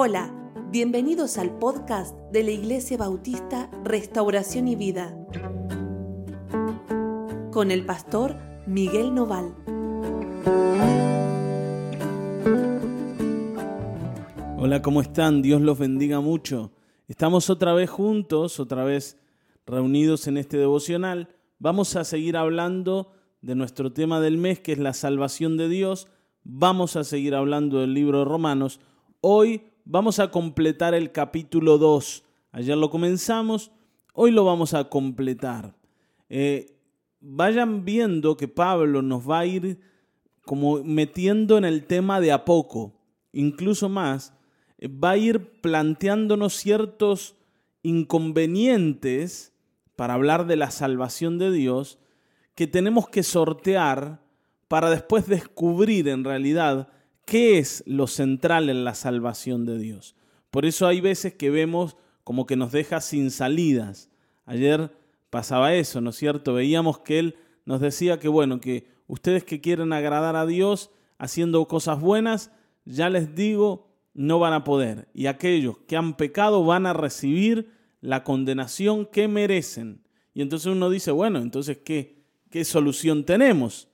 Hola, bienvenidos al podcast de la Iglesia Bautista Restauración y Vida con el pastor Miguel Noval. Hola, ¿cómo están? Dios los bendiga mucho. Estamos otra vez juntos, otra vez reunidos en este devocional. Vamos a seguir hablando de nuestro tema del mes, que es la salvación de Dios. Vamos a seguir hablando del libro de Romanos. Hoy vamos a completar el capítulo 2. Ayer lo comenzamos, hoy lo vamos a completar. Eh, vayan viendo que Pablo nos va a ir como metiendo en el tema de a poco, incluso más, eh, va a ir planteándonos ciertos inconvenientes para hablar de la salvación de Dios que tenemos que sortear para después descubrir en realidad ¿Qué es lo central en la salvación de Dios? Por eso hay veces que vemos como que nos deja sin salidas. Ayer pasaba eso, ¿no es cierto? Veíamos que Él nos decía que, bueno, que ustedes que quieren agradar a Dios haciendo cosas buenas, ya les digo, no van a poder. Y aquellos que han pecado van a recibir la condenación que merecen. Y entonces uno dice, bueno, entonces, ¿qué, qué solución tenemos?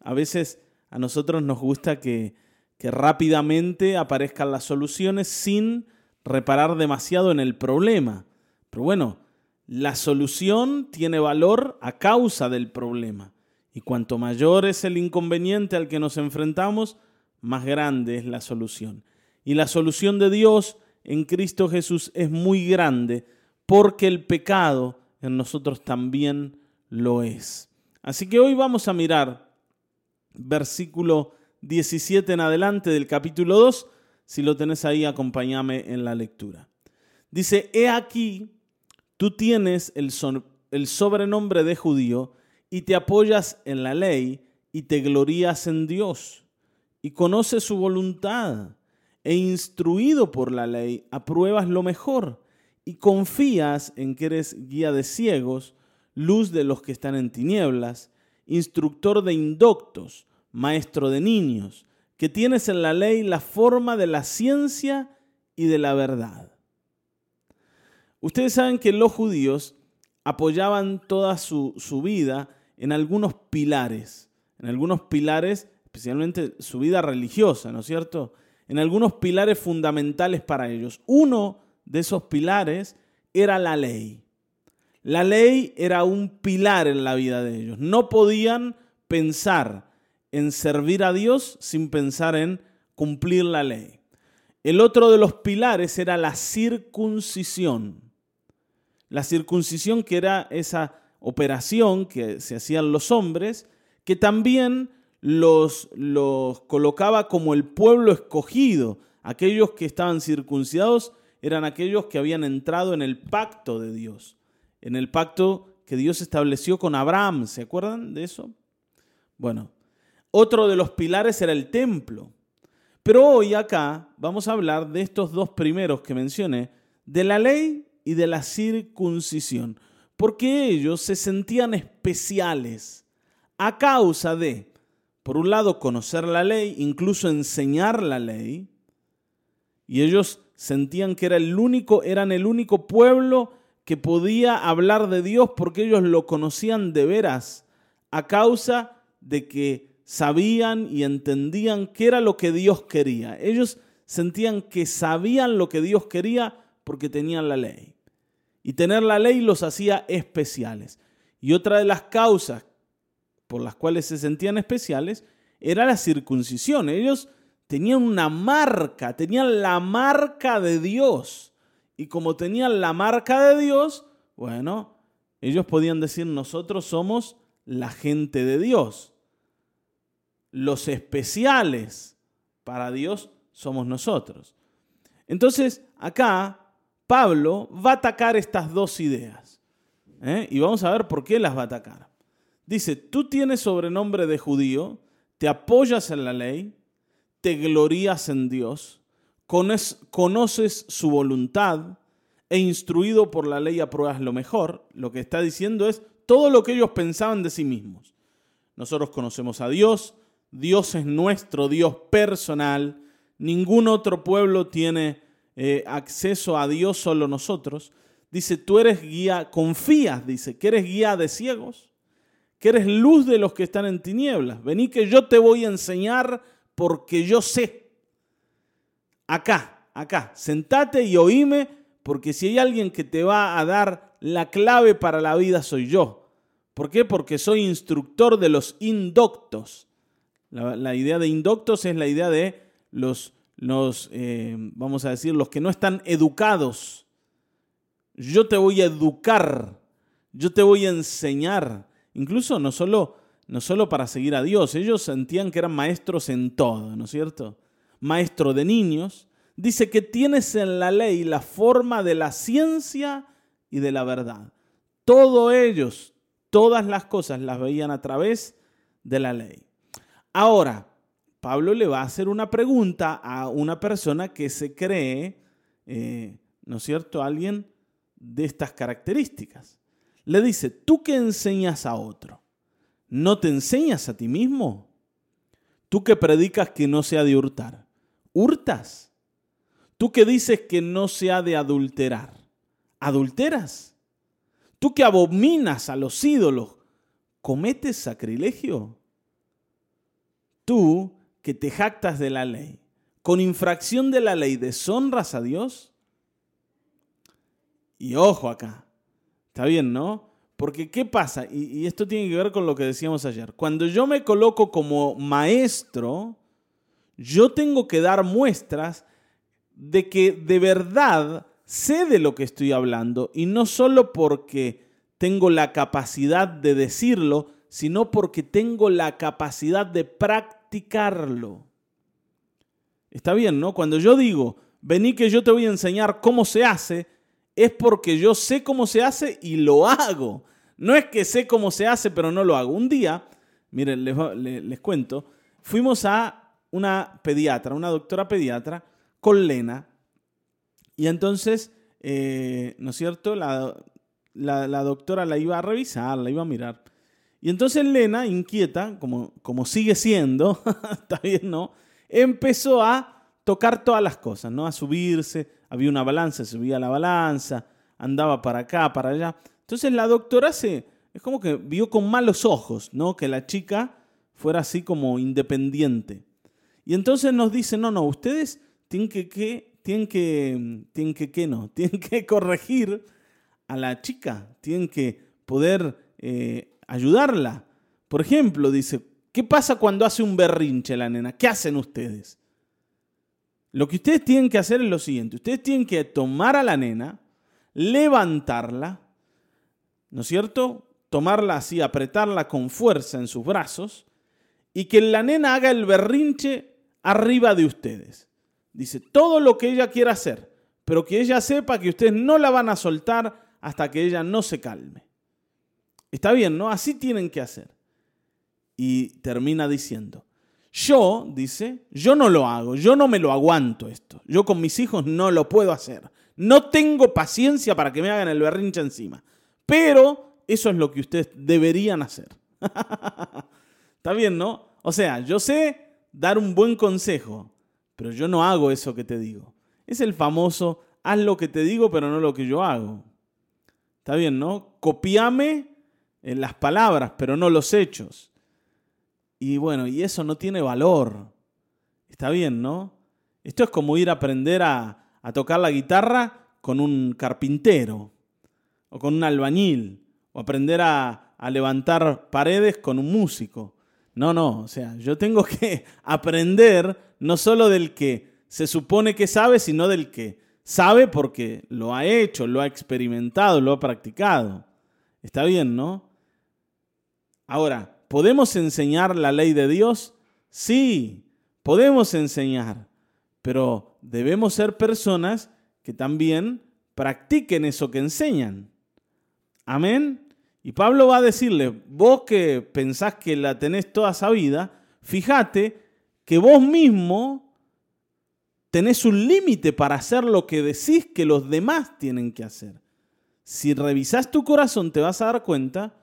A veces a nosotros nos gusta que que rápidamente aparezcan las soluciones sin reparar demasiado en el problema. Pero bueno, la solución tiene valor a causa del problema. Y cuanto mayor es el inconveniente al que nos enfrentamos, más grande es la solución. Y la solución de Dios en Cristo Jesús es muy grande porque el pecado en nosotros también lo es. Así que hoy vamos a mirar versículo 17 en adelante del capítulo 2. Si lo tenés ahí, acompáñame en la lectura. Dice, he aquí, tú tienes el, el sobrenombre de judío y te apoyas en la ley y te glorías en Dios y conoces su voluntad e instruido por la ley apruebas lo mejor y confías en que eres guía de ciegos, luz de los que están en tinieblas, instructor de indoctos, maestro de niños, que tienes en la ley la forma de la ciencia y de la verdad. Ustedes saben que los judíos apoyaban toda su, vida en algunos pilares, en algunos pilares, especialmente su vida religiosa, ¿no es cierto? En algunos pilares fundamentales para ellos. Uno de esos pilares era la ley. La ley era un pilar en la vida de ellos. No podían pensar en servir a Dios sin pensar en cumplir la ley. El otro de los pilares era la circuncisión. La circuncisión que era esa operación que se hacían los hombres, que también los, los colocaba como el pueblo escogido. Aquellos que estaban circuncidados eran aquellos que habían entrado en el pacto de Dios, en el pacto que Dios estableció con Abraham. ¿Se acuerdan de eso? Bueno, otro de los pilares era el templo. Pero hoy acá vamos a hablar de estos dos primeros que mencioné, de la ley y de la circuncisión, porque ellos se sentían especiales a causa de, por un lado, conocer la ley, incluso enseñar la ley, y ellos sentían que era el único, eran el único pueblo que podía hablar de Dios porque ellos lo conocían de veras, a causa de que sabían y entendían qué era lo que Dios quería. Ellos sentían que sabían lo que Dios quería porque tenían la ley. Y tener la ley los hacía especiales. Y otra de las causas por las cuales se sentían especiales era la circuncisión. Ellos tenían una marca, tenían la marca de Dios. Y como tenían la marca de Dios, bueno, ellos podían decir, nosotros somos la gente de Dios los especiales para Dios somos nosotros. Entonces, acá Pablo va a atacar estas dos ideas. ¿eh? Y vamos a ver por qué las va a atacar. Dice, tú tienes sobrenombre de judío, te apoyas en la ley, te glorías en Dios, conoces su voluntad e instruido por la ley apruebas lo mejor. Lo que está diciendo es todo lo que ellos pensaban de sí mismos. Nosotros conocemos a Dios, Dios es nuestro Dios personal. Ningún otro pueblo tiene eh, acceso a Dios solo nosotros. Dice, tú eres guía, confías, dice, que eres guía de ciegos, que eres luz de los que están en tinieblas. Vení que yo te voy a enseñar porque yo sé. Acá, acá, sentate y oíme, porque si hay alguien que te va a dar la clave para la vida, soy yo. ¿Por qué? Porque soy instructor de los indoctos. La, idea de indoctos es la idea de los, eh, vamos a decir, los que no están educados. Yo te voy a educar, yo te voy a enseñar. Incluso no solo, no solo para seguir a Dios, ellos sentían que eran maestros en todo, ¿no es cierto? Maestro de niños. Dice que tienes en la ley la forma de la ciencia y de la verdad. Todos ellos, todas las cosas las veían a través de la ley. Ahora, Pablo le va a hacer una pregunta a una persona que se cree, eh, ¿no es cierto?, alguien de estas características. Le dice, ¿tú qué enseñas a otro? ¿No te enseñas a ti mismo? Tú que predicas que no se ha de hurtar, ¿hurtas? Tú que dices que no se ha de adulterar, ¿adulteras? Tú que abominas a los ídolos, ¿cometes sacrilegio? Tú que te jactas de la ley, con infracción de la ley, deshonras a Dios. Y ojo acá, está bien, ¿no? Porque ¿qué pasa? Y, esto tiene que ver con lo que decíamos ayer. Cuando yo me coloco como maestro, yo tengo que dar muestras de que de verdad sé de lo que estoy hablando y no solo porque tengo la capacidad de decirlo, sino porque tengo la capacidad de Está bien, ¿no? Cuando yo digo, vení que yo te voy a enseñar cómo se hace, es porque yo sé cómo se hace y lo hago. No es que sé cómo se hace, pero no lo hago. Un día, miren, les, cuento, fuimos a una pediatra, una doctora pediatra, con Lena, y entonces, eh, ¿no es cierto? La, doctora la iba a revisar, la iba a mirar. Y entonces Lena, inquieta, como, como sigue siendo, está bien, ¿no? Empezó a tocar todas las cosas, ¿no? A subirse, había una balanza, subía la balanza, andaba para acá, para allá. Entonces la doctora se, es como que vio con malos ojos, ¿no? Que la chica fuera así como independiente. Y entonces nos dice, no, no, ustedes tienen que, que, tienen que, tienen que, ¿qué no? Tienen que corregir a la chica, tienen que poder eh, ayudarla. Por ejemplo, dice, ¿qué pasa cuando hace un berrinche la nena? ¿Qué hacen ustedes? Lo que ustedes tienen que hacer es lo siguiente. Ustedes tienen que tomar a la nena, levantarla, ¿no es cierto? Tomarla así, apretarla con fuerza en sus brazos y que la nena haga el berrinche arriba de ustedes. Dice, todo lo que ella quiera hacer, pero que ella sepa que ustedes no la van a soltar hasta que ella no se calme. Está bien, ¿no? Así tienen que hacer. Y termina diciendo, yo, dice, yo no lo hago, yo no me lo aguanto esto. Yo con mis hijos no lo puedo hacer. No tengo paciencia para que me hagan el berrinche encima. Pero eso es lo que ustedes deberían hacer. Está bien, ¿no? O sea, yo sé dar un buen consejo, pero yo no hago eso que te digo. Es el famoso, haz lo que te digo, pero no lo que yo hago. Está bien, ¿no? Copiame en las palabras, pero no los hechos. Y bueno, y eso no tiene valor. Está bien, ¿no? Esto es como ir a aprender a, tocar la guitarra con un carpintero o con un albañil o aprender a, a levantar paredes con un músico. No, no, o sea, yo tengo que aprender no solo del que se supone que sabe, sino del que sabe porque lo ha hecho, lo ha experimentado, lo ha practicado. Está bien, ¿no? Ahora, ¿podemos enseñar la ley de Dios? Sí, podemos enseñar, pero debemos ser personas que también practiquen eso que enseñan. Amén. Y Pablo va a decirle, vos que pensás que la tenés toda sabida, fíjate que vos mismo tenés un límite para hacer lo que decís que los demás tienen que hacer. Si revisás tu corazón te vas a dar cuenta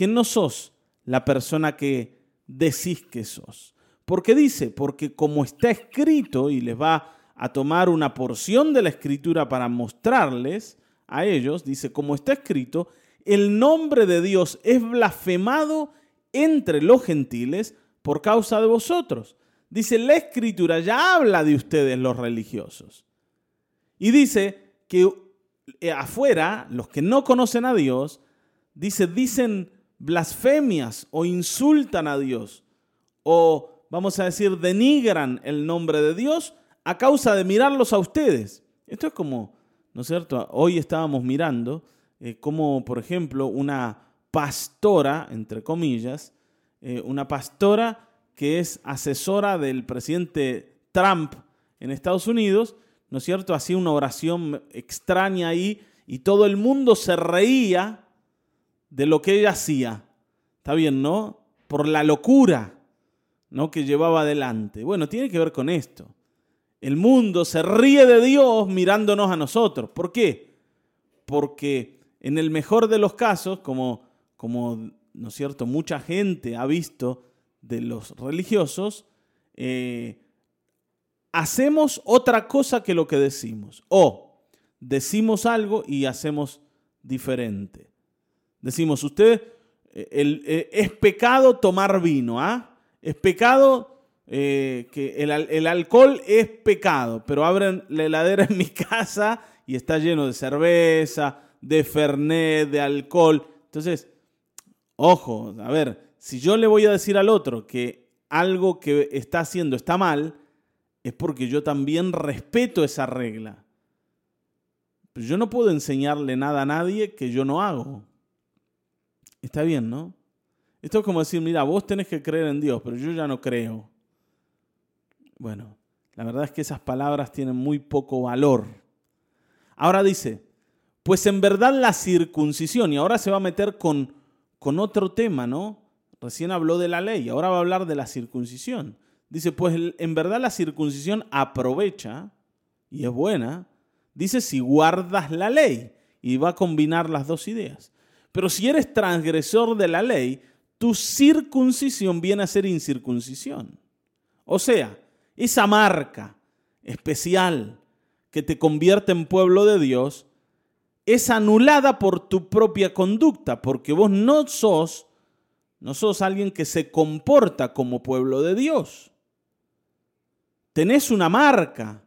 que no sos la persona que decís que sos. ¿Por qué dice? Porque como está escrito, y les va a tomar una porción de la escritura para mostrarles a ellos, dice, como está escrito, el nombre de Dios es blasfemado entre los gentiles por causa de vosotros. Dice, la escritura ya habla de ustedes los religiosos. Y dice que eh, afuera, los que no conocen a Dios, dice, dicen blasfemias o insultan a Dios o, vamos a decir, denigran el nombre de Dios a causa de mirarlos a ustedes. Esto es como, ¿no es cierto? Hoy estábamos mirando eh, como, por ejemplo, una pastora, entre comillas, eh, una pastora que es asesora del presidente Trump en Estados Unidos, ¿no es cierto? Hacía una oración extraña ahí y todo el mundo se reía de lo que ella hacía. Está bien, ¿no? Por la locura, ¿no? Que llevaba adelante. Bueno, tiene que ver con esto. El mundo se ríe de Dios mirándonos a nosotros. ¿Por qué? Porque en el mejor de los casos, como, como ¿no es cierto?, mucha gente ha visto de los religiosos, eh, hacemos otra cosa que lo que decimos. O decimos algo y hacemos diferente. Decimos, usted, eh, eh, es pecado tomar vino, ¿ah? Es pecado que el, el, alcohol es pecado, pero abren la heladera en mi casa y está lleno de cerveza, de fernet, de alcohol. Entonces, ojo, a ver, si yo le voy a decir al otro que algo que está haciendo está mal, es porque yo también respeto esa regla. Yo no puedo enseñarle nada a nadie que yo no hago. Está bien, ¿no? Esto es como decir, mira, vos tenés que creer en Dios, pero yo ya no creo. Bueno, la verdad es que esas palabras tienen muy poco valor. Ahora dice, pues en verdad la circuncisión, y ahora se va a meter con, con otro tema, ¿no? Recién habló de la ley, ahora va a hablar de la circuncisión. Dice, pues en verdad la circuncisión aprovecha y es buena. Dice, si guardas la ley. Y va a combinar las dos ideas. Pero si eres transgresor de la ley, tu circuncisión viene a ser incircuncisión. O sea, esa marca especial que te convierte en pueblo de Dios es anulada por tu propia conducta, porque vos no sos no sos alguien que se comporta como pueblo de Dios. Tenés una marca,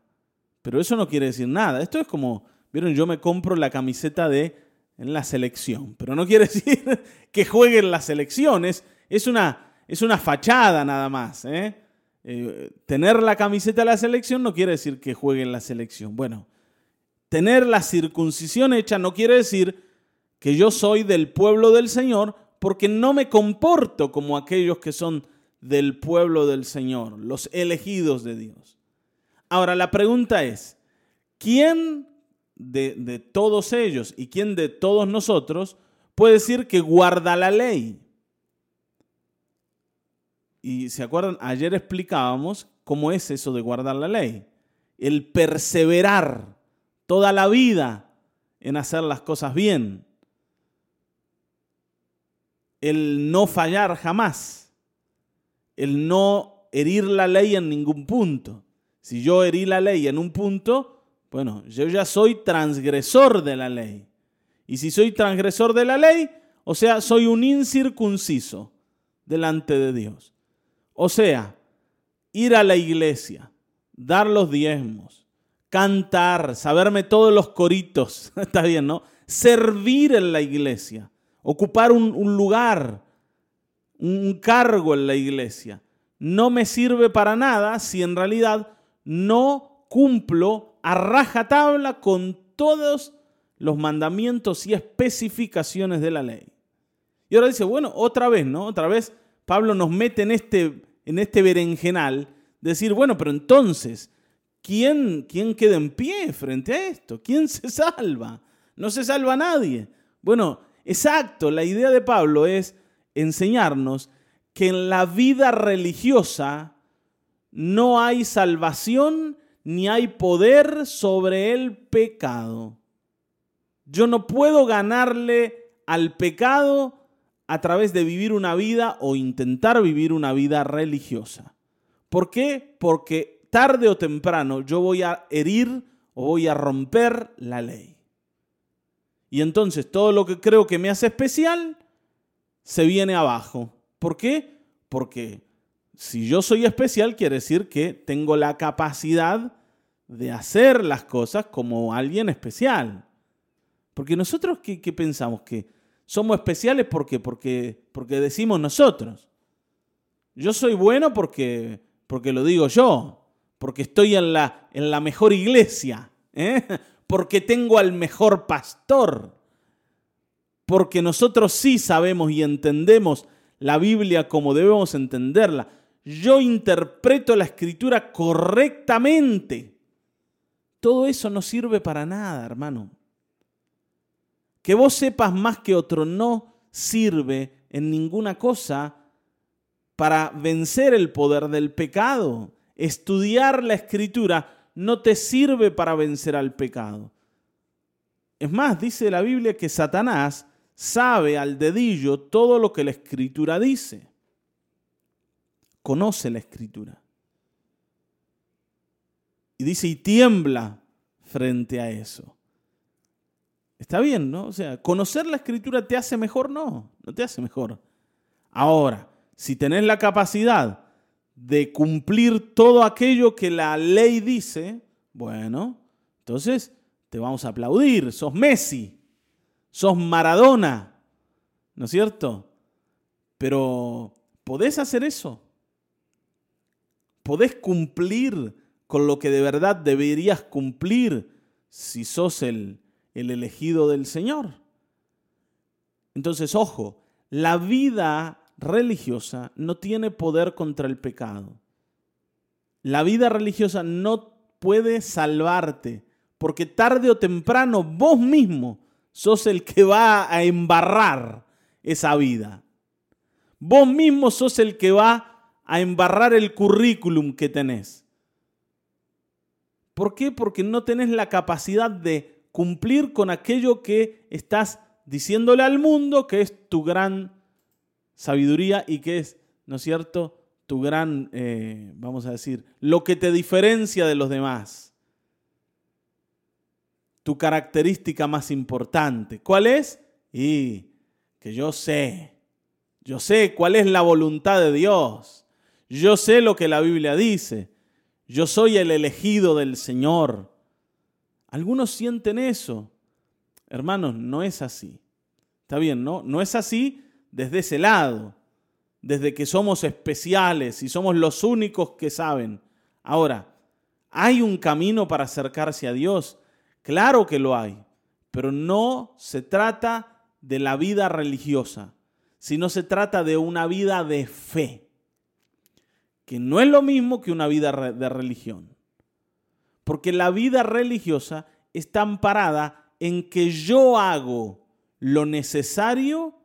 pero eso no quiere decir nada. Esto es como, vieron, yo me compro la camiseta de en la selección, pero no quiere decir que juegue en las selecciones. Es una, es una fachada nada más. ¿eh? Eh, tener la camiseta de la selección no quiere decir que juegue en la selección. Bueno, tener la circuncisión hecha no quiere decir que yo soy del pueblo del Señor, porque no me comporto como aquellos que son del pueblo del Señor, los elegidos de Dios. Ahora, la pregunta es, ¿quién de, todos ellos y quién de todos nosotros puede decir que guarda la ley? Y se acuerdan, ayer explicábamos cómo es eso de guardar la ley. El perseverar toda la vida en hacer las cosas bien el no fallar jamás, el no herir la ley en ningún punto. Si yo herí la ley en un punto, bueno, yo ya soy transgresor de la ley. Y si soy transgresor de la ley, o sea, soy un incircunciso delante de Dios. O sea, ir a la iglesia, dar los diezmos, cantar, saberme todos los coritos, está bien, ¿no? Servir en la iglesia, ocupar un, lugar, un cargo en la iglesia. No me sirve para nada si en realidad no cumplo a rajatabla con todos los mandamientos y especificaciones de la ley. Y ahora dice, bueno, otra vez, ¿no? Otra vez Pablo nos mete en este, en este berenjenal, decir, bueno, pero entonces, ¿quién, ¿quién queda en pie frente a esto? ¿Quién se salva? No se salva nadie. Bueno, Exacto, la idea de Pablo es enseñarnos que en la vida religiosa no hay salvación ni hay poder sobre el pecado. Yo no puedo ganarle al pecado a través de vivir una vida o intentar vivir una vida religiosa. ¿Por qué? Porque tarde o temprano yo voy a herir o voy a romper la ley. Y entonces todo lo que creo que me hace especial se viene abajo. ¿Por qué? Porque si yo soy especial quiere decir que tengo la capacidad de hacer las cosas como alguien especial. Porque nosotros, ¿qué, pensamos? Que somos especiales porque, porque, porque decimos nosotros. Yo soy bueno porque, porque lo digo yo, porque estoy en la, en la mejor iglesia, ¿eh? porque tengo al mejor pastor, porque nosotros sí sabemos y entendemos la Biblia como debemos entenderla. Yo interpreto la escritura correctamente. Todo eso no sirve para nada, hermano. Que vos sepas más que otro no sirve en ninguna cosa para vencer el poder del pecado. Estudiar la escritura no te sirve para vencer al pecado. Es más, dice la Biblia que Satanás sabe al dedillo todo lo que la escritura dice. Conoce la escritura. Y dice, y tiembla frente a eso. Está bien, ¿no? O sea, conocer la escritura te hace mejor, no, no te hace mejor. Ahora, si tenés la capacidad de cumplir todo aquello que la ley dice, bueno, entonces te vamos a aplaudir, sos Messi, sos Maradona, ¿no es cierto? Pero, ¿podés hacer eso? ¿Podés cumplir con lo que de verdad deberías cumplir si sos el, el elegido del Señor. Entonces, ojo, la vida religiosa no tiene poder contra el pecado. La vida religiosa no puede salvarte, porque tarde o temprano vos mismo sos el que va a embarrar esa vida. Vos mismo sos el que va a embarrar el currículum que tenés. ¿Por qué? Porque no tenés la capacidad de cumplir con aquello que estás diciéndole al mundo que es tu gran sabiduría y que es, ¿no es cierto?, tu gran, eh, vamos a decir, lo que te diferencia de los demás. Tu característica más importante. ¿Cuál es? Y que yo sé, yo sé cuál es la voluntad de Dios. Yo sé lo que la Biblia dice. Yo soy el elegido del Señor. Algunos sienten eso. Hermanos, no es así. Está bien, ¿no? No es así desde ese lado, desde que somos especiales y somos los únicos que saben. Ahora, ¿hay un camino para acercarse a Dios? Claro que lo hay, pero no se trata de la vida religiosa, sino se trata de una vida de fe, que no es lo mismo que una vida de religión. Porque la vida religiosa está amparada en que yo hago lo necesario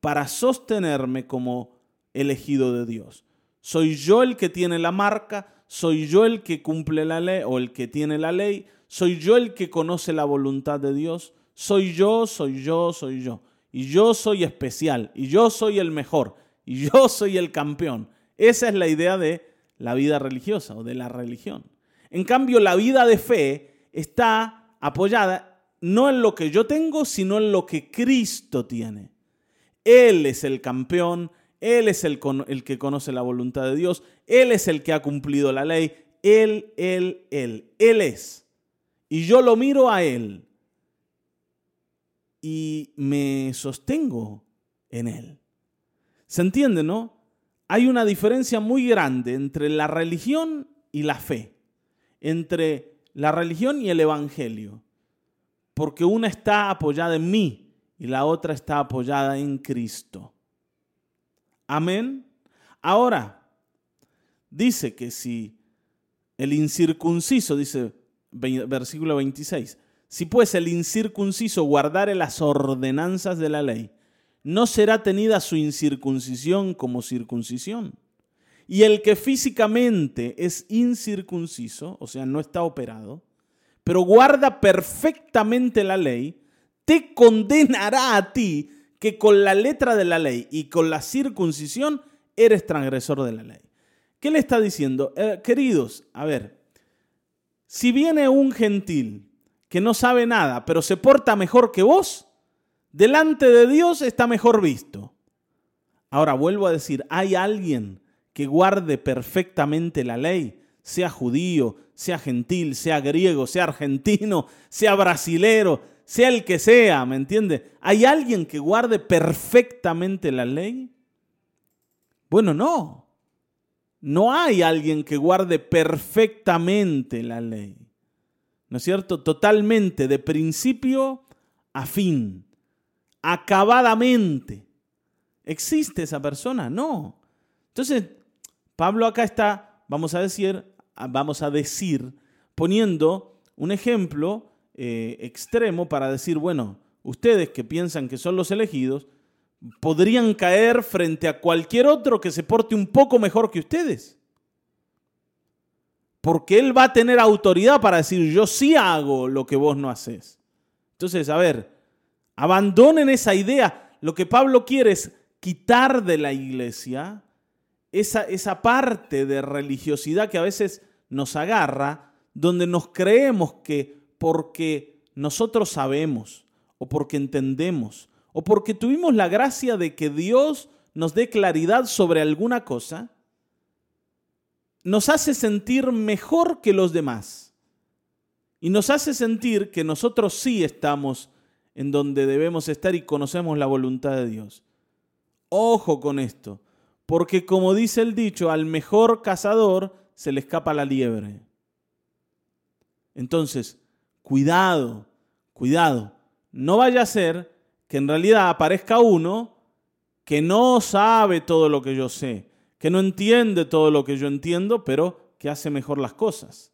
para sostenerme como elegido de Dios. Soy yo el que tiene la marca, soy yo el que cumple la ley o el que tiene la ley, soy yo el que conoce la voluntad de Dios, soy yo, soy yo, soy yo. Y yo soy especial, y yo soy el mejor, y yo soy el campeón. Esa es la idea de la vida religiosa o de la religión. En cambio, la vida de fe está apoyada no en lo que yo tengo, sino en lo que Cristo tiene. Él es el campeón, Él es el, que conoce la voluntad de Dios, Él es el que ha cumplido la ley, Él, Él, Él, Él es. Y yo lo miro a Él y me sostengo en Él. ¿Se entiende, no? Hay una diferencia muy grande entre la religión y la fe entre la religión y el Evangelio, porque una está apoyada en mí y la otra está apoyada en Cristo. Amén. Ahora, dice que si el incircunciso, dice versículo 26, si pues el incircunciso guardare las ordenanzas de la ley, no será tenida su incircuncisión como circuncisión. Y el que físicamente es incircunciso, o sea, no está operado, pero guarda perfectamente la ley, te condenará a ti que con la letra de la ley y con la circuncisión eres transgresor de la ley. ¿Qué le está diciendo? Eh, queridos, a ver, si viene un gentil que no sabe nada, pero se porta mejor que vos, delante de Dios está mejor visto. Ahora vuelvo a decir, hay alguien que guarde perfectamente la ley, sea judío, sea gentil, sea griego, sea argentino, sea brasilero, sea el que sea, ¿me entiende? ¿Hay alguien que guarde perfectamente la ley? Bueno, no. No hay alguien que guarde perfectamente la ley. ¿No es cierto? Totalmente, de principio a fin, acabadamente. ¿Existe esa persona? No. Entonces, Pablo acá está, vamos a decir, vamos a decir, poniendo un ejemplo eh, extremo para decir, bueno, ustedes que piensan que son los elegidos, podrían caer frente a cualquier otro que se porte un poco mejor que ustedes. Porque él va a tener autoridad para decir, yo sí hago lo que vos no haces. Entonces, a ver, abandonen esa idea. Lo que Pablo quiere es quitar de la iglesia esa, esa parte de religiosidad que a veces nos agarra, donde nos creemos que porque nosotros sabemos o porque entendemos o porque tuvimos la gracia de que Dios nos dé claridad sobre alguna cosa, nos hace sentir mejor que los demás. Y nos hace sentir que nosotros sí estamos en donde debemos estar y conocemos la voluntad de Dios. Ojo con esto, porque como dice el dicho, al mejor cazador se le escapa la liebre. Entonces, cuidado, cuidado. No vaya a ser que en realidad aparezca uno que no sabe todo lo que yo sé, que no entiende todo lo que yo entiendo, pero que hace mejor las cosas.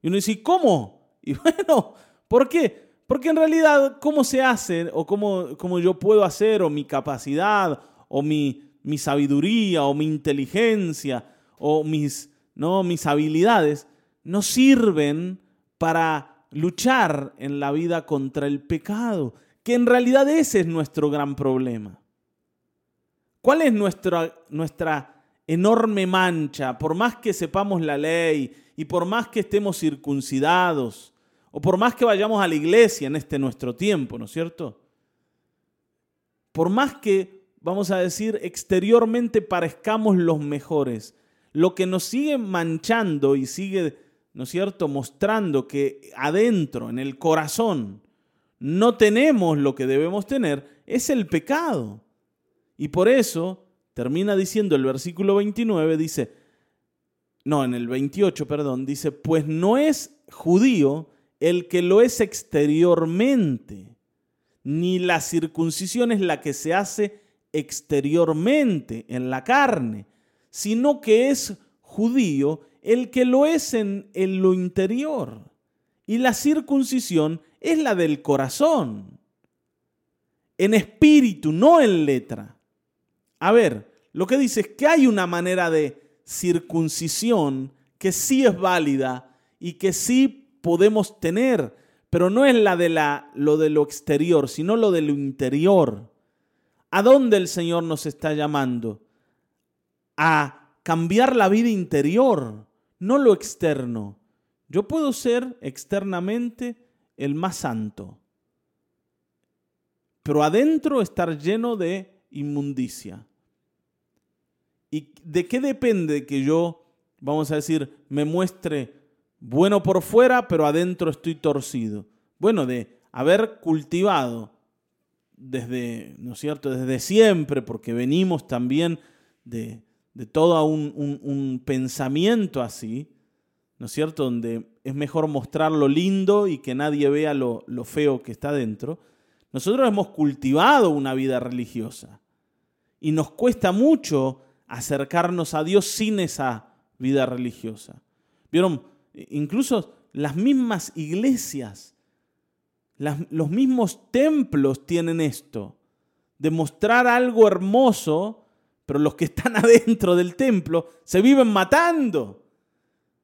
Y uno dice, ¿cómo? Y bueno, ¿por qué? Porque en realidad, ¿cómo se hace? O cómo, cómo yo puedo hacer, o mi capacidad, o mi, mi sabiduría, o mi inteligencia, o mis, ¿no? mis habilidades, no sirven para luchar en la vida contra el pecado, que en realidad ese es nuestro gran problema. ¿Cuál es nuestra, nuestra enorme mancha? Por más que sepamos la ley y por más que estemos circuncidados, o por más que vayamos a la iglesia en este nuestro tiempo, ¿no es cierto? Por más que, vamos a decir, exteriormente parezcamos los mejores, lo que nos sigue manchando y sigue ¿no es cierto?, mostrando que adentro, en el corazón, no tenemos lo que debemos tener, es el pecado. Y por eso termina diciendo el versículo 29, dice, no, en el 28, perdón, dice, pues no es judío el que lo es exteriormente, ni la circuncisión es la que se hace exteriormente en la carne, sino que es judío el que lo es en, lo interior. Y la circuncisión es la del corazón, en espíritu, no en letra. A ver, lo que dice es que hay una manera de circuncisión que sí es válida y que sí podemos tener, pero no es la de la, lo de lo exterior, sino lo de lo interior. ¿A dónde el Señor nos está llamando? A cambiar la vida interior no lo externo. Yo puedo ser externamente el más santo, pero adentro estar lleno de inmundicia. ¿Y de qué depende que yo, vamos a decir, me muestre bueno por fuera, pero adentro estoy torcido? Bueno, de haber cultivado desde, ¿no es cierto?, desde siempre, porque venimos también de, de todo un, un, pensamiento así, ¿no es cierto? Donde es mejor mostrar lo lindo y que nadie vea lo, lo feo que está dentro. Nosotros hemos cultivado una vida religiosa y nos cuesta mucho acercarnos a Dios sin esa vida religiosa. ¿Vieron? Incluso las mismas iglesias, los mismos templos tienen esto, de mostrar algo hermoso pero los que están adentro del templo se viven matando,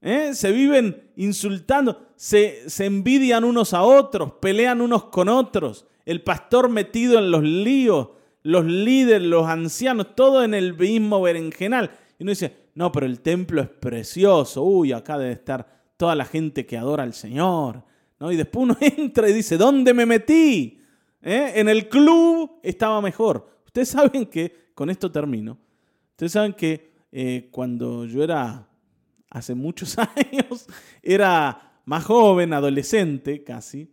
¿eh? se viven insultando, se, se envidian unos a otros, pelean unos con otros, el pastor metido en los líos, los líderes, los ancianos, todo en el mismo berenjenal. Y uno dice, no, pero el templo es precioso, uy, acá debe estar toda la gente que adora al Señor. ¿no? Y después uno entra y dice, ¿dónde me metí? ¿Eh? En el club estaba mejor. Ustedes saben que, con esto termino, ustedes saben que eh, cuando yo era, hace muchos años, era más joven, adolescente casi,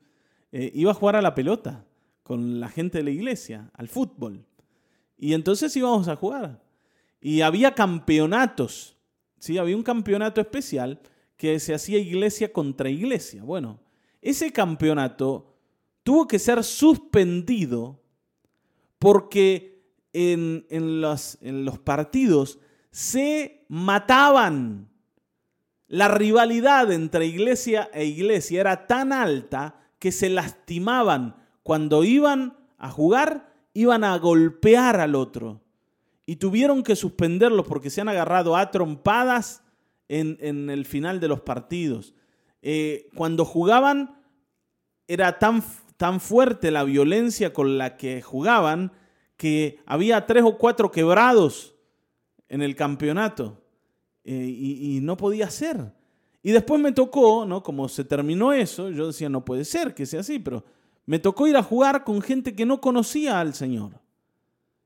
eh, iba a jugar a la pelota con la gente de la iglesia, al fútbol. Y entonces íbamos a jugar. Y había campeonatos, ¿sí? Había un campeonato especial que se hacía iglesia contra iglesia. Bueno, ese campeonato tuvo que ser suspendido porque en, los, en los partidos se mataban. La rivalidad entre iglesia e iglesia era tan alta que se lastimaban. Cuando iban a jugar, iban a golpear al otro. Y tuvieron que suspenderlos porque se han agarrado a trompadas en, el final de los partidos. Eh, cuando jugaban, era tan, tan fuerte la violencia con la que jugaban que había tres o cuatro quebrados en el campeonato eh, y, y, no podía ser. Y después me tocó, ¿no? Como se terminó eso, yo decía, no puede ser que sea así, pero me tocó ir a jugar con gente que no conocía al Señor.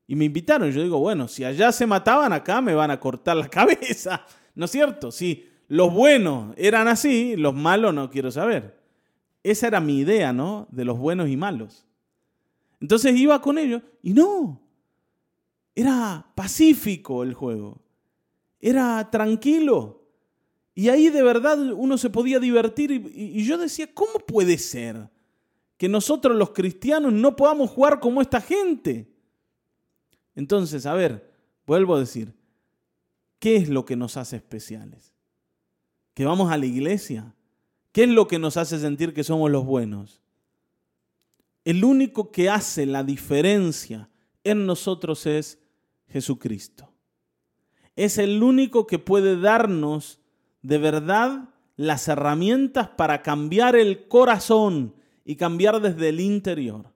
Y me invitaron. Yo digo, bueno, si allá se mataban, acá me van a cortar la cabeza. ¿No es cierto? Si los buenos eran así, los malos no quiero saber. Esa era mi idea, ¿no? De los buenos y malos. Entonces iba con ellos y no. Era pacífico el juego. Era tranquilo. Y ahí de verdad uno se podía divertir. Y, y yo decía, ¿cómo puede ser? que nosotros los cristianos no podamos jugar como esta gente. Entonces, a ver, vuelvo a decir, ¿qué es lo que nos hace especiales? ¿Que vamos a la iglesia? ¿Qué es lo que nos hace sentir que somos los buenos? El único que hace la diferencia en nosotros es Jesucristo. Es el único que puede darnos de verdad las herramientas para cambiar el corazón y cambiar desde el interior.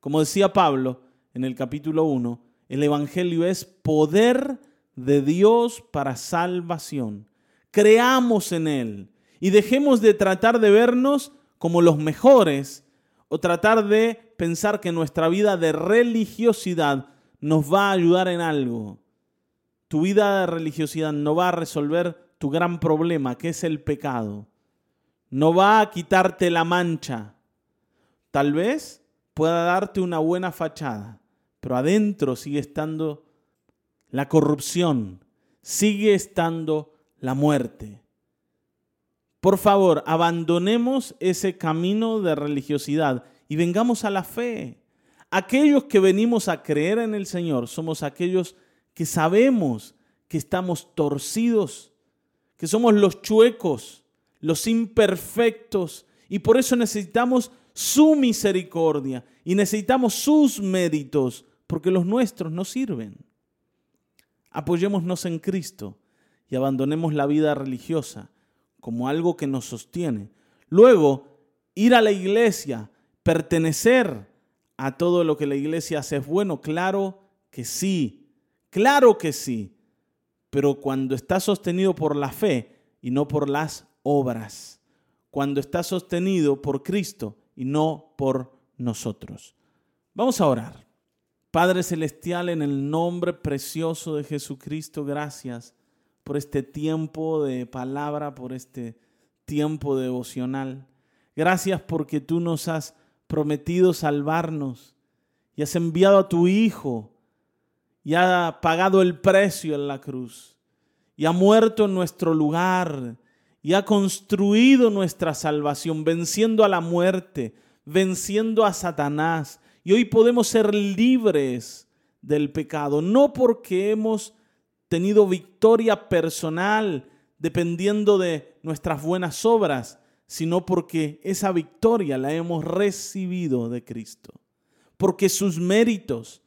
Como decía Pablo en el capítulo 1, el Evangelio es poder de Dios para salvación. Creamos en Él y dejemos de tratar de vernos como los mejores o tratar de pensar que nuestra vida de religiosidad nos va a ayudar en algo. Tu vida de religiosidad no va a resolver tu gran problema, que es el pecado. No va a quitarte la mancha. Tal vez pueda darte una buena fachada, pero adentro sigue estando la corrupción, sigue estando la muerte. Por favor, abandonemos ese camino de religiosidad y vengamos a la fe. Aquellos que venimos a creer en el Señor somos aquellos que sabemos que estamos torcidos, que somos los chuecos, los imperfectos, y por eso necesitamos su misericordia y necesitamos sus méritos porque los nuestros no sirven. Apoyémonos en Cristo y abandonemos la vida religiosa como algo que nos sostiene. Luego, ir a la iglesia, pertenecer a todo lo que la iglesia hace es bueno, claro que sí, claro que sí, pero cuando está sostenido por la fe y no por las obras, cuando está sostenido por Cristo y no por nosotros. Vamos a orar. Padre Celestial, en el nombre precioso de Jesucristo, gracias por este tiempo de palabra, por este tiempo devocional. Gracias porque tú nos has prometido salvarnos y has enviado a tu Hijo y ha pagado el precio en la cruz y ha muerto en nuestro lugar y ha construido nuestra salvación, venciendo a la muerte, venciendo a Satanás. Y hoy podemos ser libres del pecado, no porque hemos tenido victoria personal dependiendo de nuestras buenas obras, sino porque esa victoria la hemos recibido de Cristo. Porque sus méritos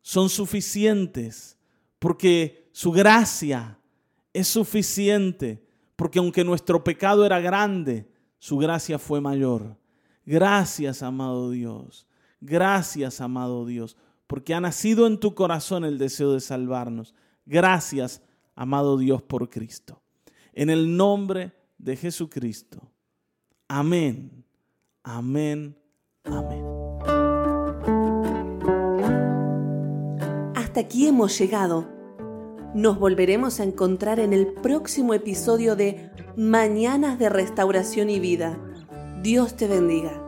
son suficientes, porque su gracia es suficiente porque aunque nuestro pecado era grande, su gracia fue mayor. Gracias, amado Dios. Gracias, amado Dios, porque ha nacido en tu corazón el deseo de salvarnos. Gracias, amado Dios, por Cristo. En el nombre de Jesucristo. Amén, amén, amén. Hasta aquí hemos llegado. Nos volveremos a encontrar en el próximo episodio de Mañanas de Restauración y Vida. Dios te bendiga.